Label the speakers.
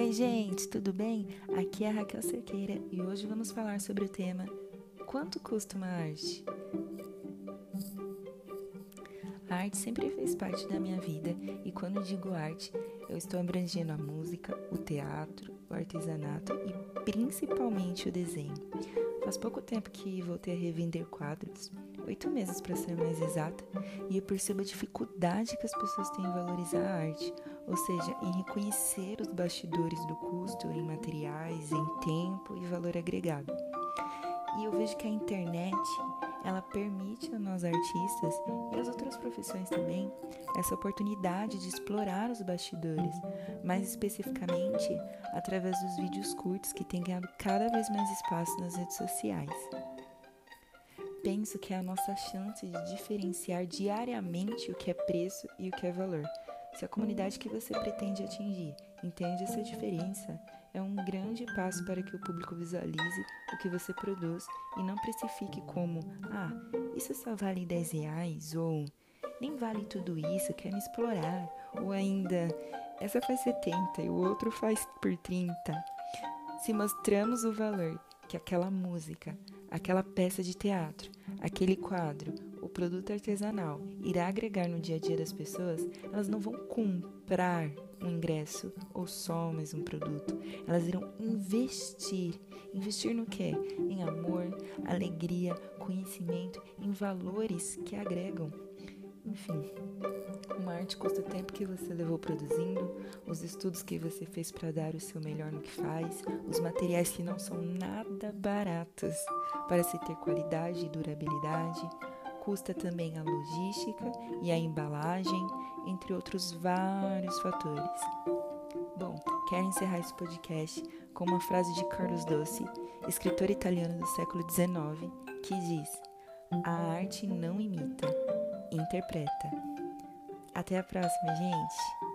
Speaker 1: Oi, gente, tudo bem? Aqui é a Raquel Cerqueira e hoje vamos falar sobre o tema Quanto custa uma arte? A arte sempre fez parte da minha vida e quando digo arte, eu estou abrangendo a música, o teatro, o artesanato e principalmente o desenho. Faz pouco tempo que voltei a revender quadros, oito meses para ser mais exata, e eu percebo a dificuldade que as pessoas têm em valorizar a arte, ou seja, em reconhecer os bastidores do custo em materiais, em tempo e valor agregado. E eu vejo que a internet, ela permite a nós artistas e às outras profissões também essa oportunidade de explorar os bastidores, mais especificamente através dos vídeos curtos que têm ganhado cada vez mais espaço nas redes sociais. Penso que é a nossa chance de diferenciar diariamente o que é preço e o que é valor. Se a comunidade que você pretende atingir entende essa diferença, é um grande passo para que o público visualize o que você produz e não precifique como: ah, isso só vale 10 reais, ou nem vale tudo isso, quer me explorar, ou ainda, essa faz 70 e o outro faz por 30. Se mostramos o valor que aquela música, aquela peça de teatro, aquele quadro, o produto artesanal irá agregar no dia a dia das pessoas, elas não vão comprar um ingresso ou só mais um produto. Elas irão investir. Investir no quê? Em amor, alegria, conhecimento, em valores que agregam. Enfim, uma arte custa o tempo que você levou produzindo, os estudos que você fez para dar o seu melhor no que faz, os materiais que não são nada baratos para se ter qualidade e durabilidade. Custa também a logística e a embalagem, entre outros vários fatores. Bom, quero encerrar esse podcast com uma frase de Carlos Doce, escritor italiano do século XIX, que diz: A arte não imita, interpreta. Até a próxima, gente!